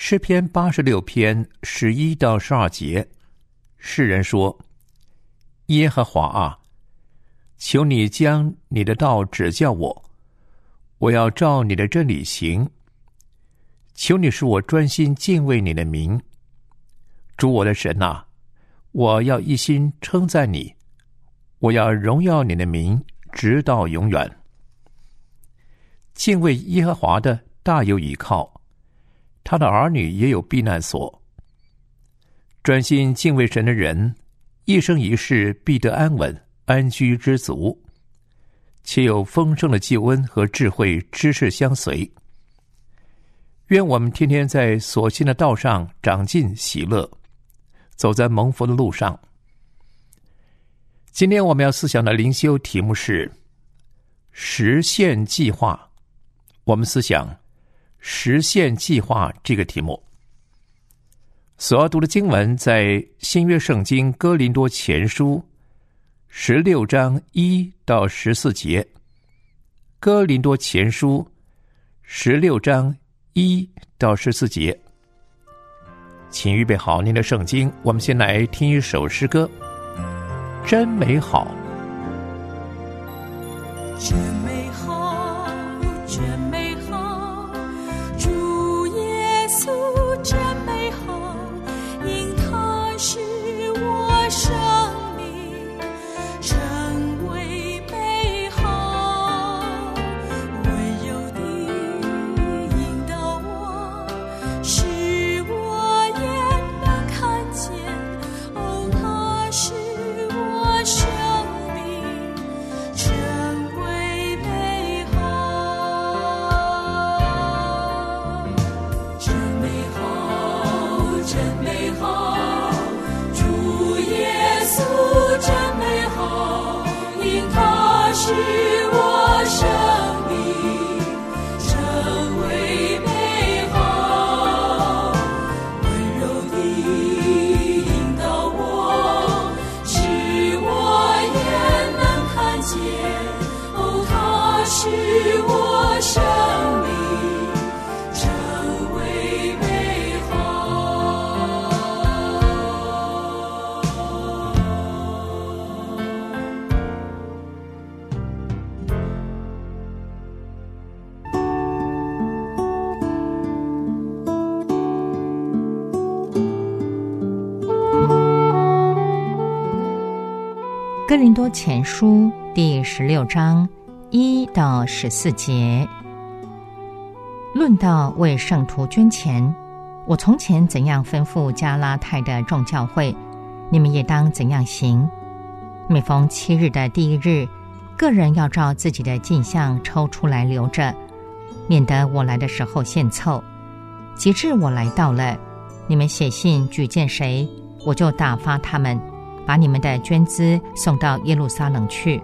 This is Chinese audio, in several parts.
诗篇八十六篇十一到十二节，诗人说：“耶和华啊，求你将你的道指教我，我要照你的真理行。求你使我专心敬畏你的名，主我的神呐，我要一心称赞你。”我要荣耀你的名，直到永远。敬畏耶和华的大有倚靠，他的儿女也有避难所。专心敬畏神的人，一生一世必得安稳，安居知足，且有丰盛的祭恩和智慧知识相随。愿我们天天在所信的道上长进喜乐，走在蒙福的路上。今天我们要思想的灵修题目是实现计划。我们思想实现计划这个题目。所要读的经文在新约圣经哥林多前书十六章一到十四节。哥林多前书十六章一到十四节，请预备好您的圣经。我们先来听一首诗歌。真美好。真美好哥林多前书第十六章一到十四节，论到为圣徒捐钱，我从前怎样吩咐加拉太的众教会，你们也当怎样行。每逢七日的第一日，个人要照自己的镜像抽出来留着，免得我来的时候献凑。及至我来到了，你们写信举荐谁，我就打发他们。把你们的捐资送到耶路撒冷去。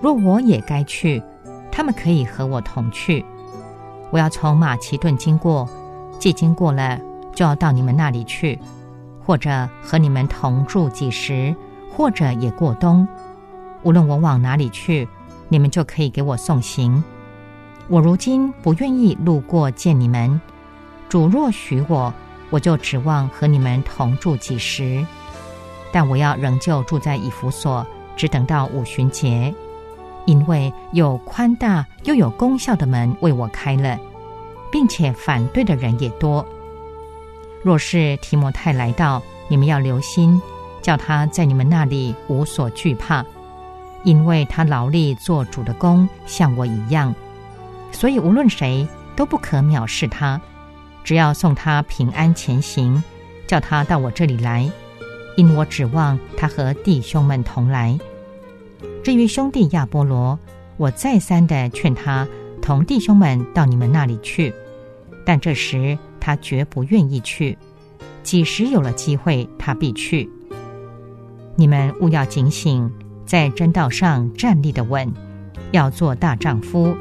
若我也该去，他们可以和我同去。我要从马其顿经过，既经过了，就要到你们那里去，或者和你们同住几时，或者也过冬。无论我往哪里去，你们就可以给我送行。我如今不愿意路过见你们，主若许我，我就指望和你们同住几时。但我要仍旧住在以弗所，只等到五旬节，因为有宽大又有功效的门为我开了，并且反对的人也多。若是提摩太来到，你们要留心，叫他在你们那里无所惧怕，因为他劳力做主的工，像我一样。所以无论谁都不可藐视他，只要送他平安前行，叫他到我这里来，因我指望他和弟兄们同来。至于兄弟亚波罗，我再三的劝他同弟兄们到你们那里去，但这时他绝不愿意去。几时有了机会，他必去。你们务要警醒，在真道上站立的稳，要做大丈夫，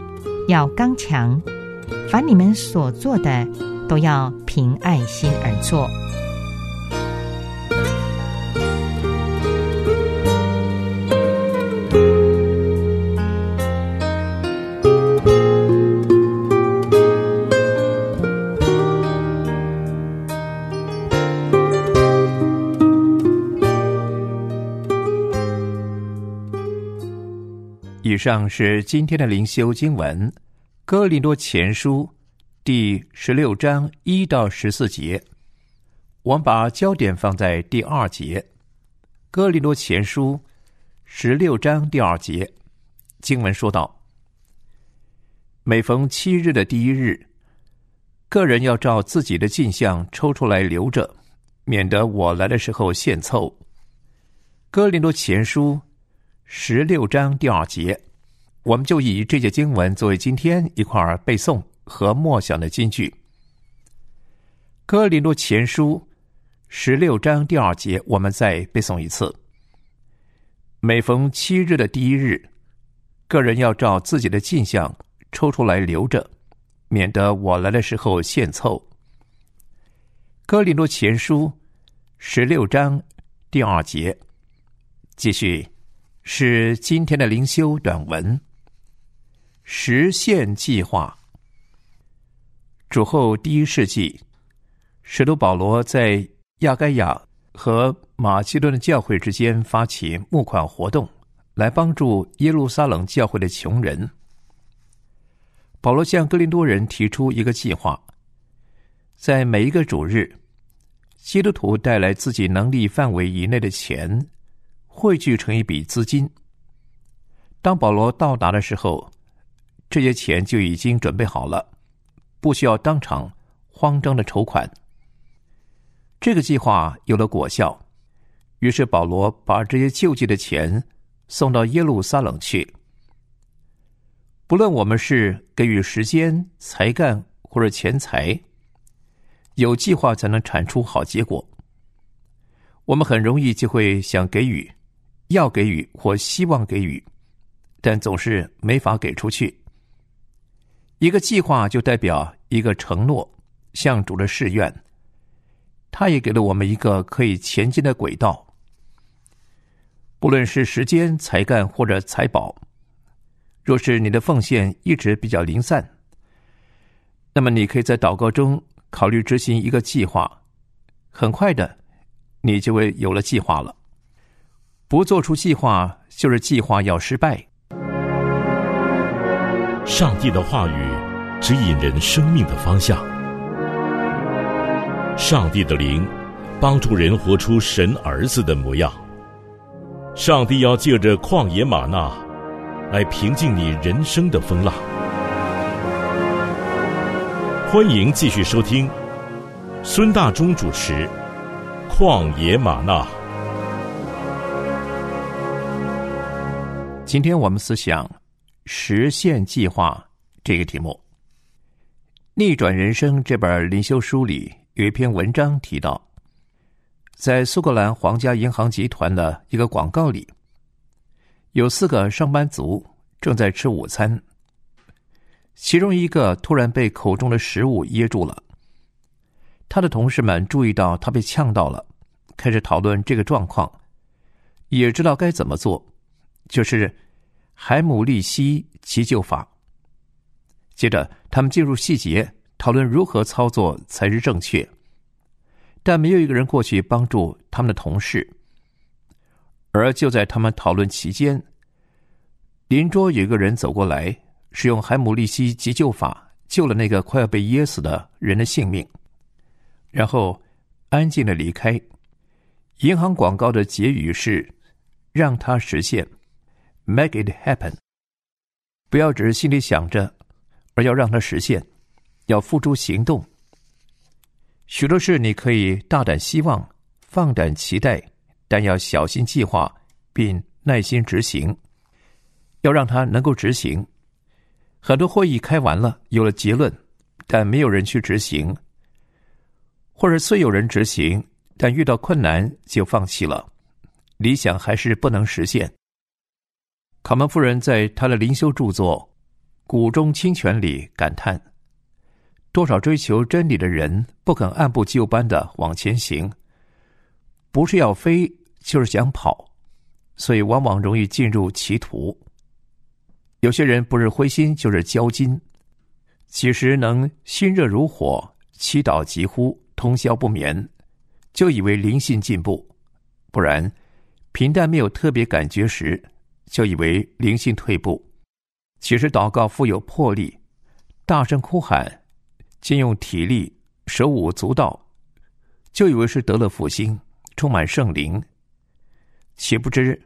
要刚强。凡你们所做的，都要凭爱心而做。以上是今天的灵修经文，《哥林多前书》第十六章一到十四节。我们把焦点放在第二节，《哥林多前书》十六章第二节经文说道：“每逢七日的第一日，个人要照自己的镜像抽出来留着，免得我来的时候献凑。”《哥林多前书》十六章第二节。我们就以这节经文作为今天一块儿背诵和默想的金句。哥林多前书十六章第二节，我们再背诵一次。每逢七日的第一日，个人要照自己的进项抽出来留着，免得我来的时候献凑。哥林多前书十六章第二节，继续是今天的灵修短文。实现计划。主后第一世纪，使徒保罗在亚该亚和马其顿的教会之间发起募款活动，来帮助耶路撒冷教会的穷人。保罗向哥林多人提出一个计划，在每一个主日，基督徒带来自己能力范围以内的钱，汇聚成一笔资金。当保罗到达的时候。这些钱就已经准备好了，不需要当场慌张的筹款。这个计划有了果效，于是保罗把这些救济的钱送到耶路撒冷去。不论我们是给予时间、才干或者钱财，有计划才能产出好结果。我们很容易就会想给予、要给予或希望给予，但总是没法给出去。一个计划就代表一个承诺，向主的誓愿。他也给了我们一个可以前进的轨道。不论是时间、才干或者财宝，若是你的奉献一直比较零散，那么你可以在祷告中考虑执行一个计划。很快的，你就会有了计划了。不做出计划，就是计划要失败。上帝的话语指引人生命的方向，上帝的灵帮助人活出神儿子的模样。上帝要借着旷野玛纳来平静你人生的风浪。欢迎继续收听孙大中主持《旷野玛纳》。今天我们思想。实现计划这个题目，《逆转人生》这本灵修书里有一篇文章提到，在苏格兰皇家银行集团的一个广告里，有四个上班族正在吃午餐，其中一个突然被口中的食物噎住了，他的同事们注意到他被呛到了，开始讨论这个状况，也知道该怎么做，就是。海姆利希急救法。接着，他们进入细节，讨论如何操作才是正确。但没有一个人过去帮助他们的同事。而就在他们讨论期间，邻桌有一个人走过来，使用海姆利希急救法救了那个快要被噎死的人的性命，然后安静的离开。银行广告的结语是“让它实现 ”，make it happen。不要只是心里想着，而要让它实现，要付诸行动。许多事你可以大胆希望，放胆期待，但要小心计划，并耐心执行。要让它能够执行。很多会议开完了，有了结论，但没有人去执行，或者虽有人执行。但遇到困难就放弃了，理想还是不能实现。卡门夫人在她的灵修著作《谷中清泉》里感叹：多少追求真理的人不肯按部就班的往前行，不是要飞，就是想跑，所以往往容易进入歧途。有些人不是灰心，就是焦金，其实能心热如火，祈祷疾呼，通宵不眠。就以为灵性进步，不然平淡没有特别感觉时，就以为灵性退步。其实祷告富有魄力，大声哭喊，兼用体力，手舞足蹈，就以为是得了复兴，充满圣灵。岂不知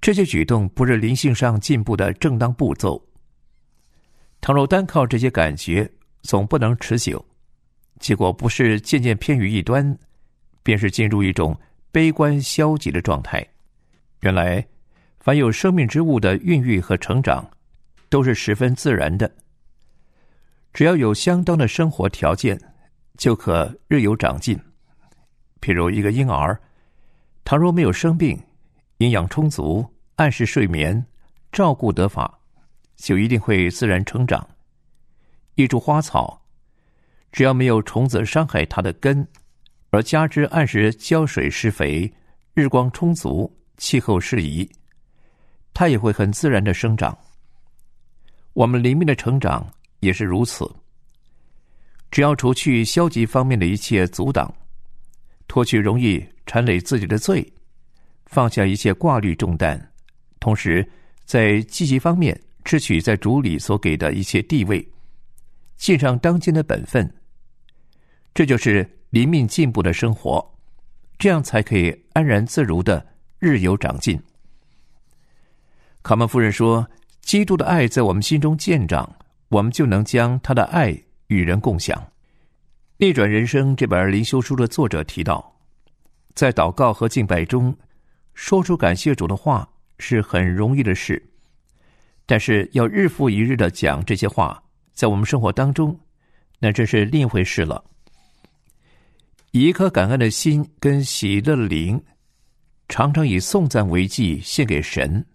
这些举动不是灵性上进步的正当步骤。倘若单靠这些感觉，总不能持久，结果不是渐渐偏于一端。便是进入一种悲观消极的状态。原来，凡有生命之物的孕育和成长，都是十分自然的。只要有相当的生活条件，就可日有长进。譬如一个婴儿，倘若没有生病，营养充足，按时睡眠，照顾得法，就一定会自然成长。一株花草，只要没有虫子伤害它的根。而加之按时浇水施肥，日光充足，气候适宜，它也会很自然的生长。我们灵命的成长也是如此。只要除去消极方面的一切阻挡，脱去容易缠累自己的罪，放下一切挂虑重担，同时在积极方面支取在主里所给的一切地位，尽上当今的本分，这就是。灵命进步的生活，这样才可以安然自如的日有长进。卡门夫人说：“基督的爱在我们心中见长，我们就能将他的爱与人共享。”《逆转人生》这本灵修书的作者提到，在祷告和敬拜中，说出感谢主的话是很容易的事，但是要日复一日的讲这些话，在我们生活当中，那这是另一回事了。以一颗感恩的心跟喜乐的灵，常常以颂赞为祭献给神，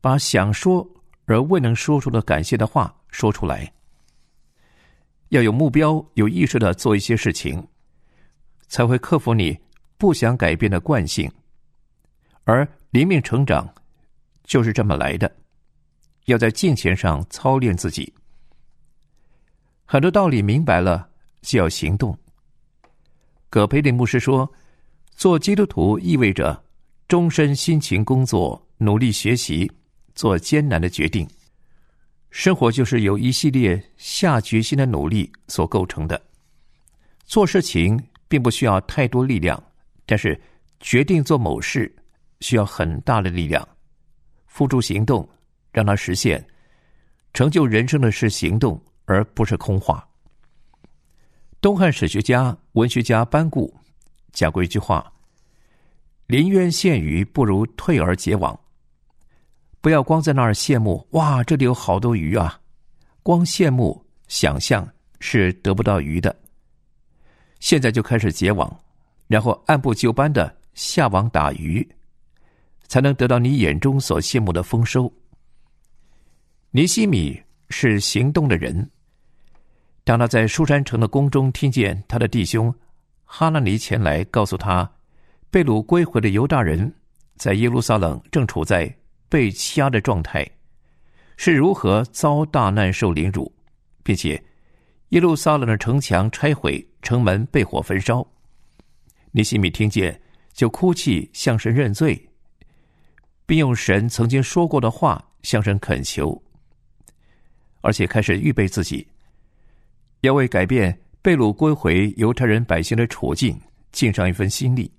把想说而未能说出的感谢的话说出来。要有目标、有意识的做一些事情，才会克服你不想改变的惯性。而灵命成长就是这么来的。要在金钱上操练自己，很多道理明白了，就要行动。葛培林牧师说：“做基督徒意味着终身辛勤工作、努力学习、做艰难的决定。生活就是由一系列下决心的努力所构成的。做事情并不需要太多力量，但是决定做某事需要很大的力量。付诸行动，让它实现。成就人生的是行动，而不是空话。”东汉史学家、文学家班固讲过一句话：“临渊羡鱼，不如退而结网。”不要光在那儿羡慕，哇，这里有好多鱼啊！光羡慕、想象是得不到鱼的。现在就开始结网，然后按部就班的下网打鱼，才能得到你眼中所羡慕的丰收。尼西米是行动的人。当他在书山城的宫中听见他的弟兄哈拉尼前来告诉他，被掳归回的犹大人在耶路撒冷正处在被欺压的状态，是如何遭大难受凌辱，并且耶路撒冷的城墙拆毁，城门被火焚烧，尼西米听见就哭泣向神认罪，并用神曾经说过的话向神恳求，而且开始预备自己。要为改变被掳归回犹太人百姓的处境尽上一份心力。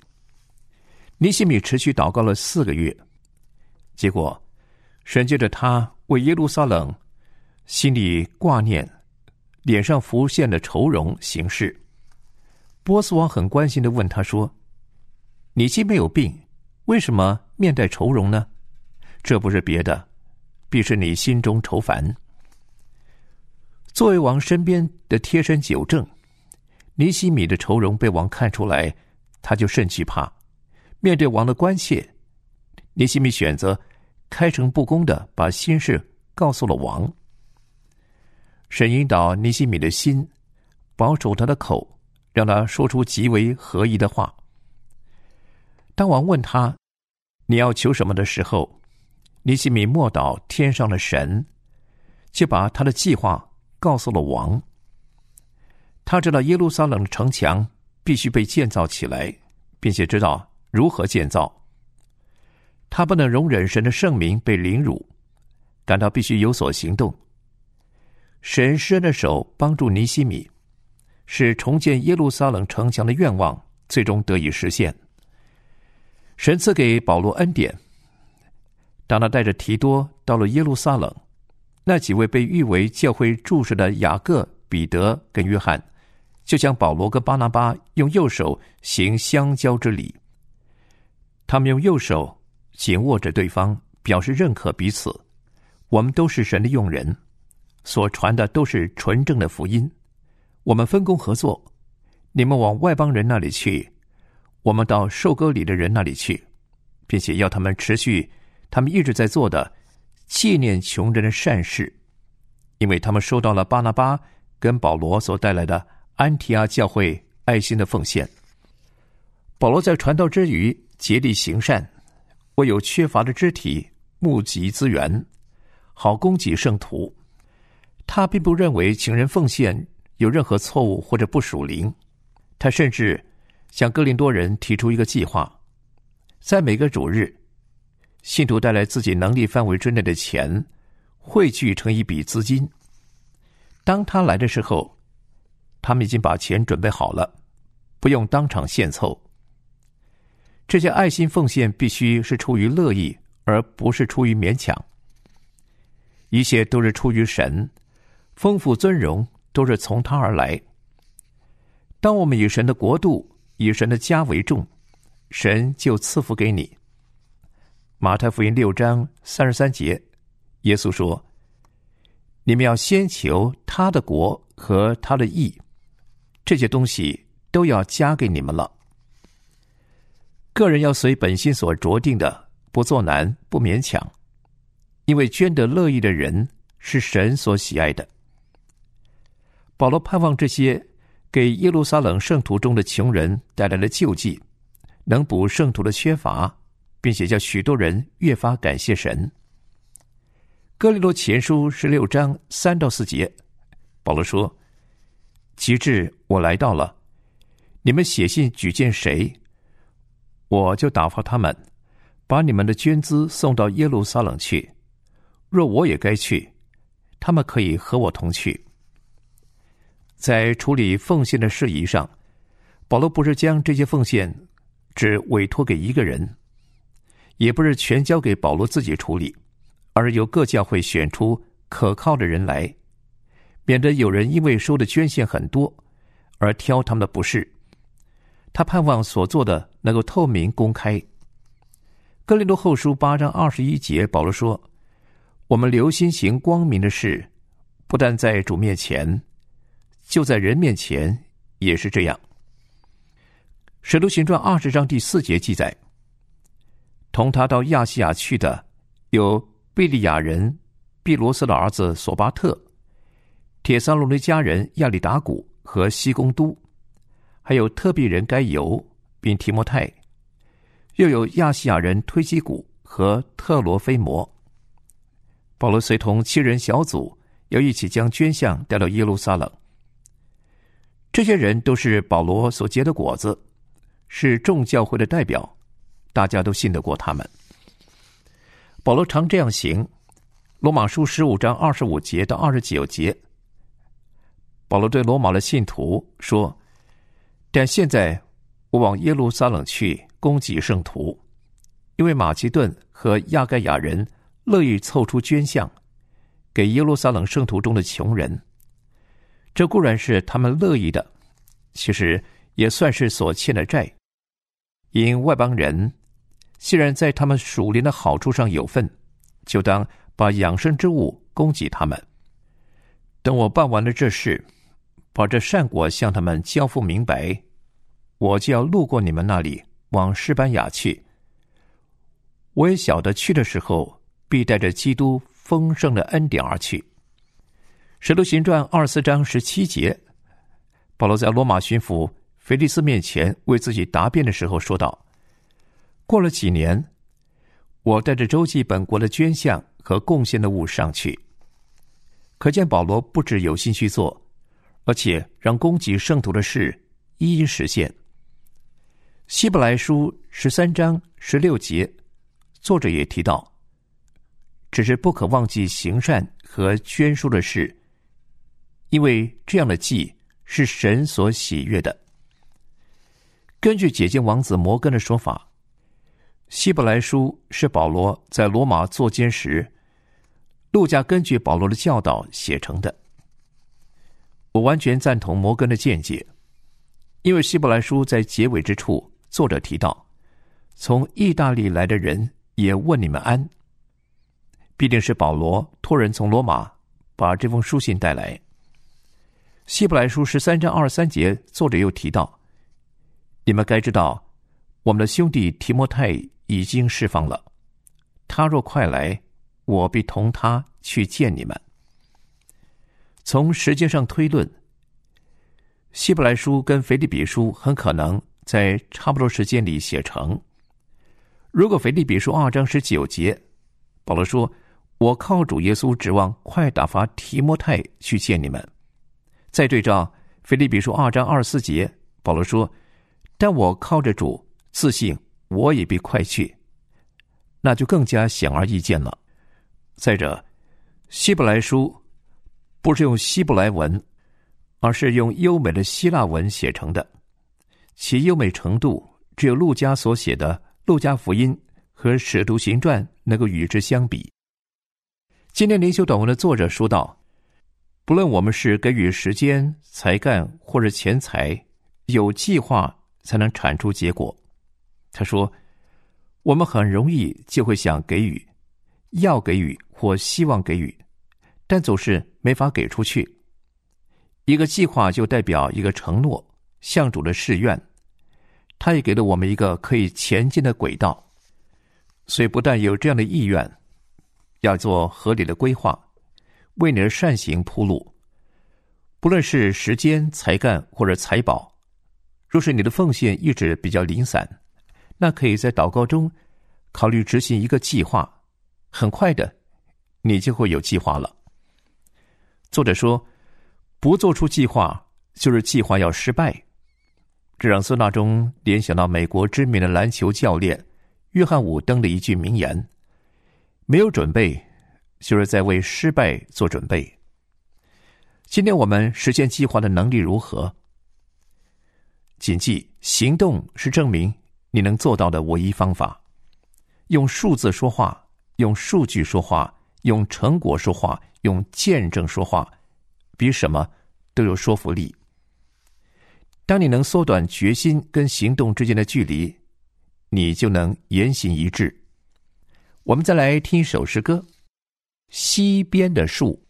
尼西米持续祷告了四个月，结果神借着他为耶路撒冷心里挂念、脸上浮现的愁容行事。波斯王很关心的问他说：“你既没有病，为什么面带愁容呢？这不是别的，必是你心中愁烦。”作为王身边的贴身酒正，尼西米的愁容被王看出来，他就甚惧怕。面对王的关切，尼西米选择开诚布公的把心事告诉了王。神引导尼西米的心，保守他的口，让他说出极为合宜的话。当王问他你要求什么的时候，尼西米默祷天上的神，就把他的计划告诉了王。他知道耶路撒冷城墙必须被建造起来，并且知道。如何建造？他不能容忍神的圣名被凌辱，感到必须有所行动。神施恩的手帮助尼西米，使重建耶路撒冷城墙的愿望最终得以实现。神赐给保罗恩典，当他带着提多到了耶路撒冷，那几位被誉为教会柱石的雅各、彼得跟约翰，就像保罗跟巴拿巴用右手行相交之礼。他们用右手紧握着对方，表示认可彼此。我们都是神的用人，所传的都是纯正的福音。我们分工合作，你们往外邦人那里去，我们到受割礼的人那里去，并且要他们持续他们一直在做的纪念穷人的善事，因为他们收到了巴拿巴跟保罗所带来的安提阿教会爱心的奉献。保罗在传道之余。竭力行善，为有缺乏的肢体募集资源，好供给圣徒。他并不认为情人奉献有任何错误或者不属灵。他甚至向哥林多人提出一个计划：在每个主日，信徒带来自己能力范围之内的钱，汇聚成一笔资金。当他来的时候，他们已经把钱准备好了，不用当场献凑。这些爱心奉献必须是出于乐意，而不是出于勉强。一切都是出于神，丰富尊荣都是从他而来。当我们以神的国度、以神的家为重，神就赐福给你。马太福音六章三十三节，耶稣说：“你们要先求他的国和他的义，这些东西都要加给你们了。”个人要随本心所着定的，不做难，不勉强，因为捐得乐意的人是神所喜爱的。保罗盼望这些给耶路撒冷圣徒中的穷人带来的救济，能补圣徒的缺乏，并且叫许多人越发感谢神。哥林多前书十六章三到四节，保罗说：“及至我来到了，你们写信举荐谁？”我就打发他们，把你们的捐资送到耶路撒冷去。若我也该去，他们可以和我同去。在处理奉献的事宜上，保罗不是将这些奉献只委托给一个人，也不是全交给保罗自己处理，而由各教会选出可靠的人来，免得有人因为收的捐献很多而挑他们的不是。他盼望所做的能够透明公开。哥林多后书八章二十一节，保罗说：“我们留心行光明的事，不但在主面前，就在人面前也是这样。”使徒行传二十章第四节记载：“同他到亚细亚去的有贝利亚人毕罗斯的儿子索巴特、铁桑罗尼家人亚里达古和西贡都。”还有特别人该由，并提摩太，又有亚细亚人推基古和特罗菲摩。保罗随同七人小组，要一起将捐项带到耶路撒冷。这些人都是保罗所结的果子，是众教会的代表，大家都信得过他们。保罗常这样行。罗马书十五章二十五节到二十九节，保罗对罗马的信徒说。但现在，我往耶路撒冷去，供给圣徒，因为马其顿和亚该亚人乐意凑出捐项，给耶路撒冷圣徒中的穷人。这固然是他们乐意的，其实也算是所欠的债。因外邦人既然在他们属灵的好处上有份，就当把养生之物供给他们。等我办完了这事，把这善果向他们交付明白，我就要路过你们那里，往西班牙去。我也晓得去的时候，必带着基督丰盛的恩典而去。使徒行传二十四章十七节，保罗在罗马巡抚腓利斯面前为自己答辩的时候说道：“过了几年，我带着周记本国的捐献和贡献的物上去。”可见保罗不止有心去做，而且让供给圣徒的事一一实现。希伯来书十三章十六节，作者也提到，只是不可忘记行善和捐书的事。因为这样的祭是神所喜悦的。根据解经王子摩根的说法，《希伯来书》是保罗在罗马坐监时，路加根据保罗的教导写成的。我完全赞同摩根的见解，因为《希伯来书》在结尾之处，作者提到，从意大利来的人也问你们安，必定是保罗托人从罗马把这封书信带来。希伯来书十三章二十三节，作者又提到：“你们该知道，我们的兄弟提摩太已经释放了。他若快来，我必同他去见你们。”从时间上推论，希伯来书跟腓立比书很可能在差不多时间里写成。如果腓立比书二章十九节，保罗说：“我靠主耶稣，指望快打发提摩太去见你们。”再对照《腓立比书》二章二十四节，保罗说：“但我靠着主，自信我也必快去。”那就更加显而易见了。再者，《希伯来书》不是用希伯来文，而是用优美的希腊文写成的，其优美程度只有路加所写的《路加福音》和《使徒行传》能够与之相比。今天灵修短文的作者说道。不论我们是给予时间、才干或者钱财，有计划才能产出结果。他说：“我们很容易就会想给予，要给予或希望给予，但总是没法给出去。一个计划就代表一个承诺，向主的誓愿，他也给了我们一个可以前进的轨道。所以，不但有这样的意愿，要做合理的规划。”为你的善行铺路，不论是时间、才干或者财宝，若是你的奉献一直比较零散，那可以在祷告中考虑执行一个计划。很快的，你就会有计划了。作者说，不做出计划就是计划要失败。这让孙大中联想到美国知名的篮球教练约翰伍登的一句名言：“没有准备。”就是在为失败做准备。今天我们实现计划的能力如何？谨记，行动是证明你能做到的唯一方法。用数字说话，用数据说话，用成果说话，用见证说话，比什么都有说服力。当你能缩短决心跟行动之间的距离，你就能言行一致。我们再来听一首诗歌。西边的树，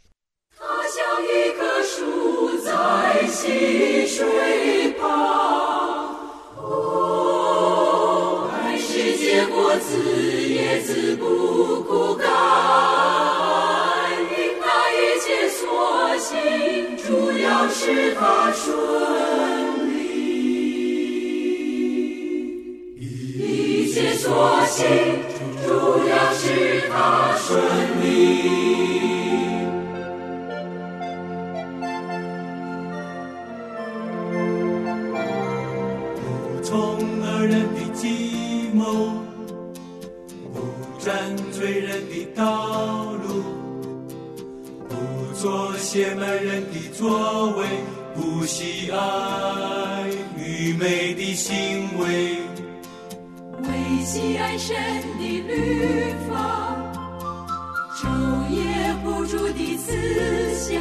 它像一棵树在溪水旁。哦，爱是结果子，要是它顺利。一切所行。主要是他顺利。不从恶人的计写满人的作为，不喜爱愚昧的行为。喜爱神的律法，昼夜不住的思想，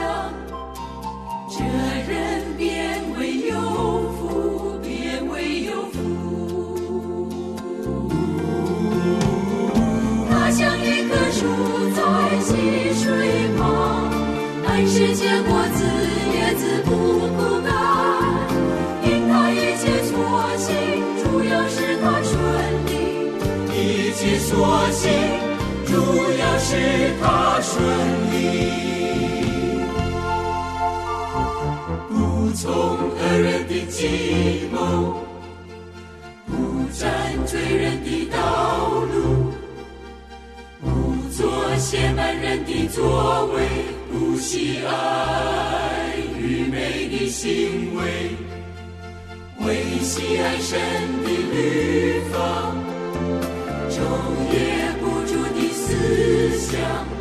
所行，主要是他顺利。不从恶人的计谋，不占罪人的道路。不做亵慢人的作为，不喜爱愚昧的行为，唯喜爱神的律法，思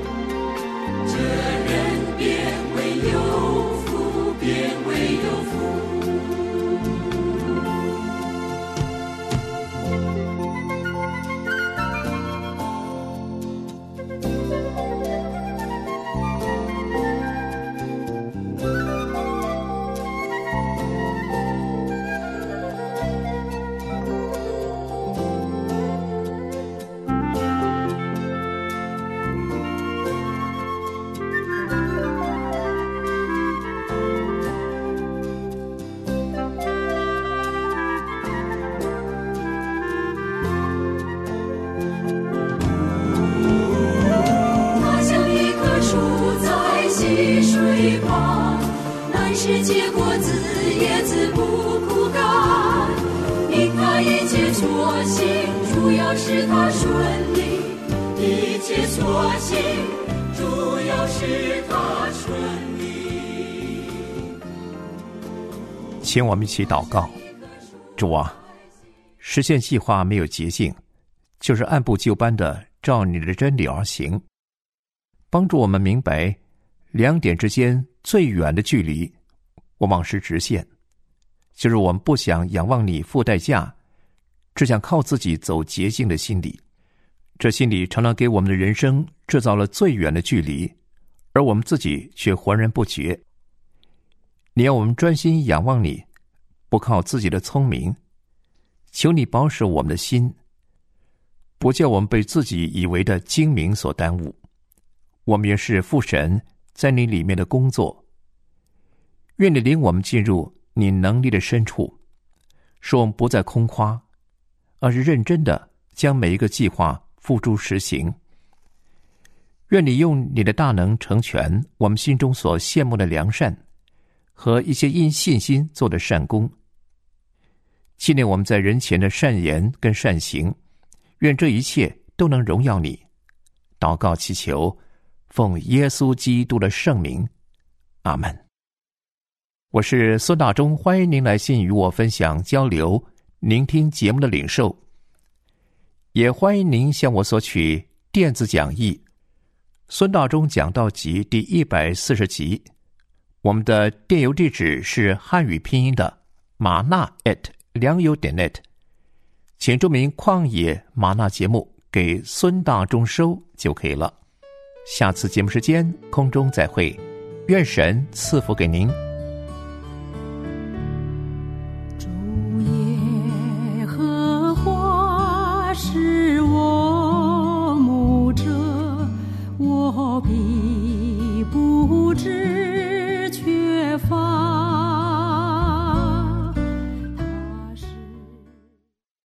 请我们一起祷告，主啊，实现计划没有捷径，就是按部就班的照你的真理而行。帮助我们明白两点之间最远的距离，往往是直线，就是我们不想仰望你付代价，只想靠自己走捷径的心理。这心理常常给我们的人生制造了最远的距离，而我们自己却浑然不觉。你要我们专心仰望你，不靠自己的聪明。求你保守我们的心，不叫我们被自己以为的精明所耽误。我们也是父神在你里面的工作。愿你领我们进入你能力的深处，使我们不再空夸，而是认真的将每一个计划付诸实行。愿你用你的大能成全我们心中所羡慕的良善。和一些因信心做的善功，纪念我们在人前的善言跟善行，愿这一切都能荣耀你。祷告祈求，奉耶稣基督的圣名，阿门。我是孙大中，欢迎您来信与我分享交流，聆听节目的领受，也欢迎您向我索取电子讲义《孙大中讲道集》第一百四十集。我们的电邮地址是汉语拼音的马纳 at 良友点 net，请注明“旷野马纳”节目给孙大中收就可以了。下次节目时间空中再会，愿神赐福给您。